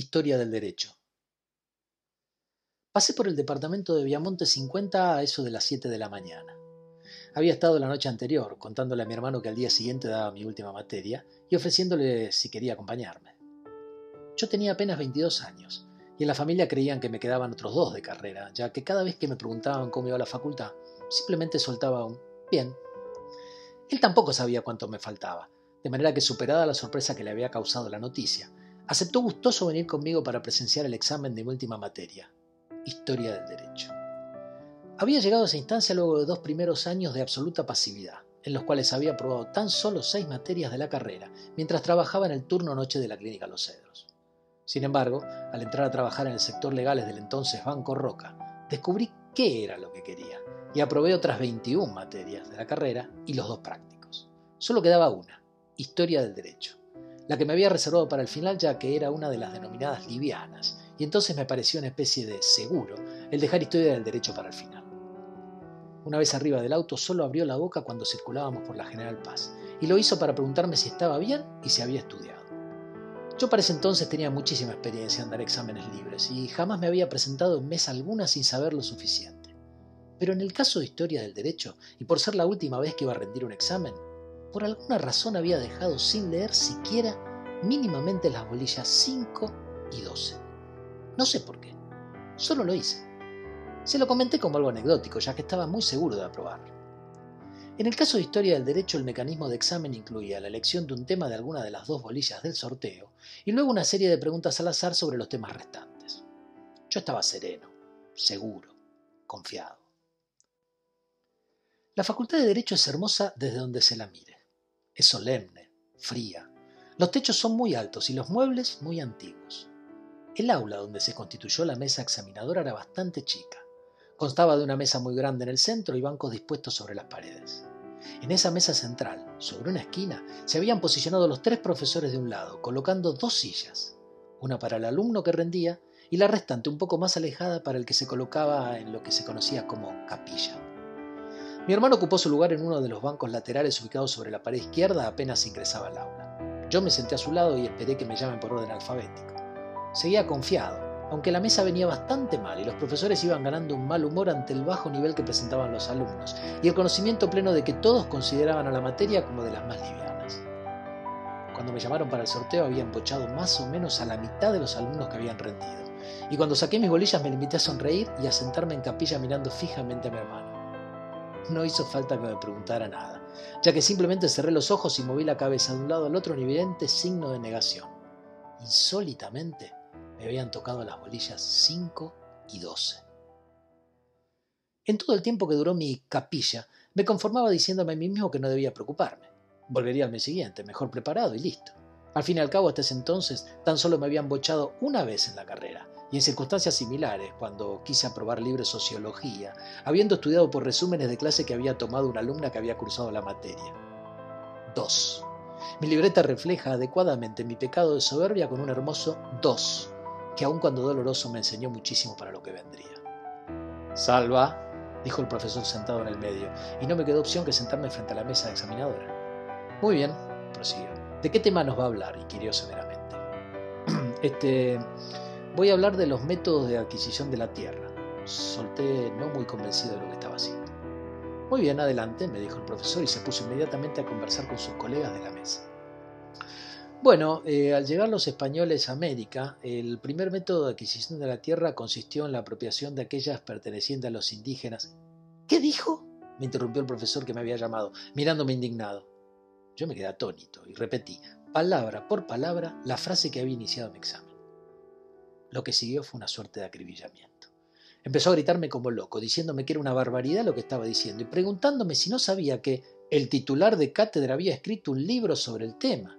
Historia del Derecho. Pasé por el departamento de Viamonte 50 a eso de las 7 de la mañana. Había estado la noche anterior contándole a mi hermano que al día siguiente daba mi última materia y ofreciéndole si quería acompañarme. Yo tenía apenas 22 años y en la familia creían que me quedaban otros dos de carrera, ya que cada vez que me preguntaban cómo iba la facultad, simplemente soltaba un bien. Él tampoco sabía cuánto me faltaba, de manera que superada la sorpresa que le había causado la noticia, aceptó gustoso venir conmigo para presenciar el examen de mi última materia, Historia del Derecho. Había llegado a esa instancia luego de dos primeros años de absoluta pasividad, en los cuales había aprobado tan solo seis materias de la carrera, mientras trabajaba en el turno noche de la Clínica Los Cedros. Sin embargo, al entrar a trabajar en el sector legales del entonces Banco Roca, descubrí qué era lo que quería y aprobé otras 21 materias de la carrera y los dos prácticos. Solo quedaba una, Historia del Derecho, la que me había reservado para el final ya que era una de las denominadas livianas, y entonces me pareció una especie de seguro el dejar Historia del Derecho para el final. Una vez arriba del auto solo abrió la boca cuando circulábamos por la General Paz, y lo hizo para preguntarme si estaba bien y si había estudiado. Yo para ese entonces tenía muchísima experiencia en dar exámenes libres y jamás me había presentado en mesa alguna sin saber lo suficiente. Pero en el caso de historia del derecho, y por ser la última vez que iba a rendir un examen, por alguna razón había dejado sin leer siquiera mínimamente las bolillas 5 y 12. No sé por qué, solo lo hice. Se lo comenté como algo anecdótico, ya que estaba muy seguro de aprobar. En el caso de historia del derecho, el mecanismo de examen incluía la elección de un tema de alguna de las dos bolillas del sorteo y luego una serie de preguntas al azar sobre los temas restantes. Yo estaba sereno, seguro, confiado. La Facultad de Derecho es hermosa desde donde se la mire. Es solemne, fría. Los techos son muy altos y los muebles muy antiguos. El aula donde se constituyó la mesa examinadora era bastante chica. Constaba de una mesa muy grande en el centro y bancos dispuestos sobre las paredes. En esa mesa central, sobre una esquina, se habían posicionado los tres profesores de un lado, colocando dos sillas, una para el alumno que rendía y la restante un poco más alejada para el que se colocaba en lo que se conocía como capilla. Mi hermano ocupó su lugar en uno de los bancos laterales ubicados sobre la pared izquierda apenas ingresaba al aula. Yo me senté a su lado y esperé que me llamen por orden alfabético. Seguía confiado, aunque la mesa venía bastante mal y los profesores iban ganando un mal humor ante el bajo nivel que presentaban los alumnos y el conocimiento pleno de que todos consideraban a la materia como de las más livianas. Cuando me llamaron para el sorteo había empochado más o menos a la mitad de los alumnos que habían rendido, y cuando saqué mis bolillas me limité a sonreír y a sentarme en capilla mirando fijamente a mi hermano. No hizo falta que me preguntara nada, ya que simplemente cerré los ojos y moví la cabeza de un lado al otro en evidente signo de negación. Insólitamente, me habían tocado las bolillas 5 y 12. En todo el tiempo que duró mi capilla, me conformaba diciéndome a mí mismo que no debía preocuparme. Volvería al mes siguiente, mejor preparado y listo. Al fin y al cabo, hasta ese entonces, tan solo me habían bochado una vez en la carrera, y en circunstancias similares, cuando quise aprobar libre sociología, habiendo estudiado por resúmenes de clase que había tomado una alumna que había cursado la materia. 2. Mi libreta refleja adecuadamente mi pecado de soberbia con un hermoso 2 que aun cuando doloroso me enseñó muchísimo para lo que vendría. Salva, dijo el profesor sentado en el medio, y no me quedó opción que sentarme frente a la mesa examinadora. Muy bien, prosiguió. ¿De qué tema nos va a hablar? inquirió severamente. este. Voy a hablar de los métodos de adquisición de la tierra. Solté no muy convencido de lo que estaba haciendo. Muy bien, adelante, me dijo el profesor y se puso inmediatamente a conversar con sus colegas de la mesa. Bueno, eh, al llegar los españoles a América, el primer método de adquisición de la tierra consistió en la apropiación de aquellas pertenecientes a los indígenas. ¿Qué dijo? me interrumpió el profesor que me había llamado, mirándome indignado. Yo me quedé atónito y repetí, palabra por palabra, la frase que había iniciado mi examen. Lo que siguió fue una suerte de acribillamiento. Empezó a gritarme como loco, diciéndome que era una barbaridad lo que estaba diciendo y preguntándome si no sabía que el titular de cátedra había escrito un libro sobre el tema.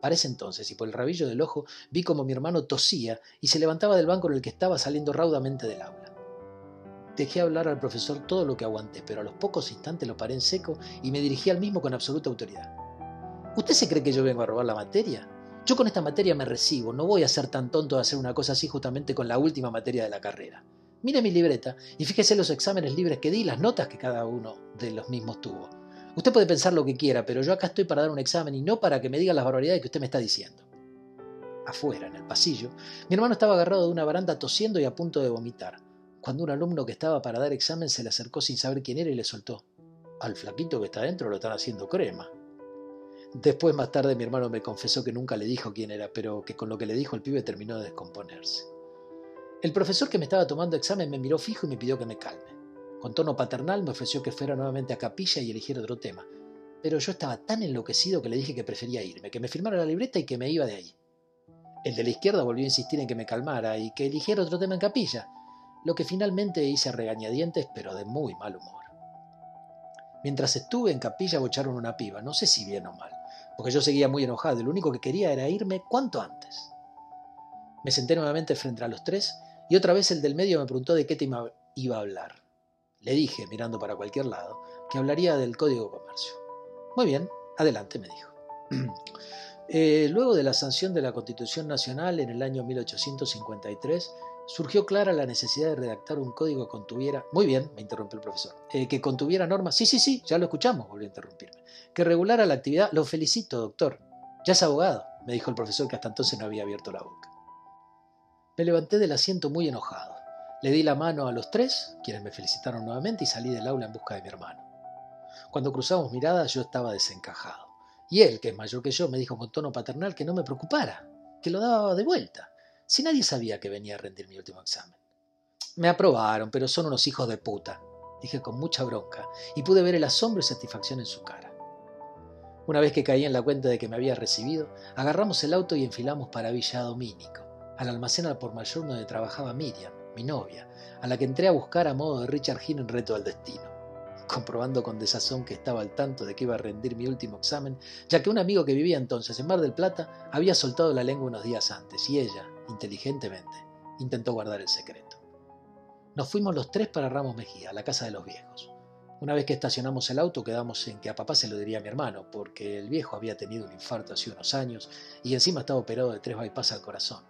Para ese entonces, y por el rabillo del ojo, vi como mi hermano tosía y se levantaba del banco en el que estaba saliendo raudamente del aula. Dejé hablar al profesor todo lo que aguanté, pero a los pocos instantes lo paré en seco y me dirigí al mismo con absoluta autoridad. ¿Usted se cree que yo vengo a robar la materia? Yo con esta materia me recibo, no voy a ser tan tonto de hacer una cosa así justamente con la última materia de la carrera. Mire mi libreta y fíjese los exámenes libres que di las notas que cada uno de los mismos tuvo. Usted puede pensar lo que quiera, pero yo acá estoy para dar un examen y no para que me diga las barbaridades que usted me está diciendo. afuera, en el pasillo, mi hermano estaba agarrado de una baranda tosiendo y a punto de vomitar, cuando un alumno que estaba para dar examen se le acercó sin saber quién era y le soltó. Al flaquito que está dentro lo están haciendo crema. Después, más tarde, mi hermano me confesó que nunca le dijo quién era, pero que con lo que le dijo el pibe terminó de descomponerse. El profesor que me estaba tomando examen me miró fijo y me pidió que me calme. Con tono paternal me ofreció que fuera nuevamente a capilla y eligiera otro tema, pero yo estaba tan enloquecido que le dije que prefería irme, que me firmara la libreta y que me iba de ahí. El de la izquierda volvió a insistir en que me calmara y que eligiera otro tema en capilla, lo que finalmente hice a regañadientes pero de muy mal humor. Mientras estuve en capilla bocharon una piba, no sé si bien o mal porque yo seguía muy enojado y lo único que quería era irme cuanto antes. Me senté nuevamente frente a los tres y otra vez el del medio me preguntó de qué tema iba a hablar. Le dije, mirando para cualquier lado, que hablaría del Código de Comercio. Muy bien, adelante, me dijo. Eh, luego de la sanción de la Constitución Nacional en el año 1853, surgió clara la necesidad de redactar un código que contuviera. Muy bien, me interrumpió el profesor. Eh, que contuviera normas. Sí, sí, sí, ya lo escuchamos, volvió a interrumpirme. Que regulara la actividad. Lo felicito, doctor. Ya es abogado, me dijo el profesor que hasta entonces no había abierto la boca. Me levanté del asiento muy enojado. Le di la mano a los tres, quienes me felicitaron nuevamente, y salí del aula en busca de mi hermano. Cuando cruzamos miradas yo estaba desencajado. Y él, que es mayor que yo, me dijo con tono paternal que no me preocupara, que lo daba de vuelta si nadie sabía que venía a rendir mi último examen? Me aprobaron, pero son unos hijos de puta, dije con mucha bronca, y pude ver el asombro y satisfacción en su cara. Una vez que caí en la cuenta de que me había recibido, agarramos el auto y enfilamos para Villa Domínico, al almacén al por mayor donde trabajaba Miriam, mi novia, a la que entré a buscar a modo de Richard Gere en Reto al Destino comprobando con desazón que estaba al tanto de que iba a rendir mi último examen, ya que un amigo que vivía entonces en Mar del Plata había soltado la lengua unos días antes y ella, inteligentemente, intentó guardar el secreto. Nos fuimos los tres para Ramos Mejía, la casa de los viejos. Una vez que estacionamos el auto quedamos en que a papá se lo diría a mi hermano, porque el viejo había tenido un infarto hace unos años y encima estaba operado de tres bypass al corazón.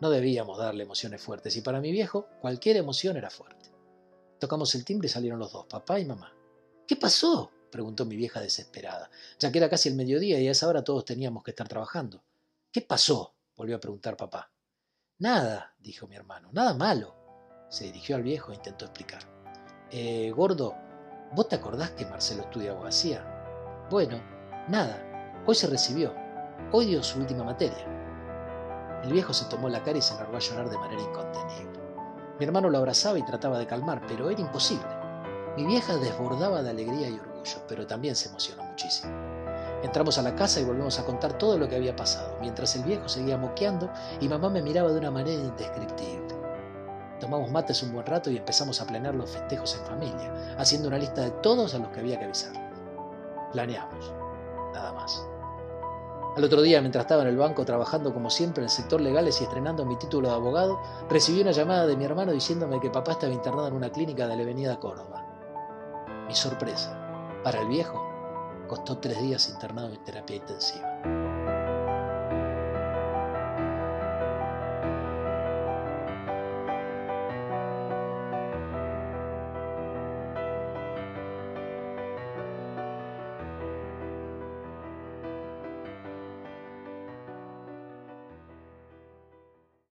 No debíamos darle emociones fuertes y para mi viejo cualquier emoción era fuerte. Tocamos el timbre y salieron los dos, papá y mamá. ¿Qué pasó? preguntó mi vieja desesperada, ya que era casi el mediodía y a esa hora todos teníamos que estar trabajando. ¿Qué pasó? volvió a preguntar papá. Nada, dijo mi hermano, nada malo. Se dirigió al viejo e intentó explicar. Eh, gordo, ¿vos te acordás que Marcelo estudia abogacía? Bueno, nada, hoy se recibió, hoy dio su última materia. El viejo se tomó la cara y se largó a llorar de manera incontenible. Mi hermano lo abrazaba y trataba de calmar, pero era imposible. Mi vieja desbordaba de alegría y orgullo, pero también se emocionó muchísimo. Entramos a la casa y volvimos a contar todo lo que había pasado, mientras el viejo seguía moqueando y mamá me miraba de una manera indescriptible. Tomamos mates un buen rato y empezamos a planear los festejos en familia, haciendo una lista de todos a los que había que avisar. Planeamos, nada más. Al otro día, mientras estaba en el banco trabajando como siempre en el sector legales y estrenando mi título de abogado, recibí una llamada de mi hermano diciéndome que papá estaba internado en una clínica de la avenida Córdoba. Mi sorpresa, para el viejo, costó tres días internado en terapia intensiva.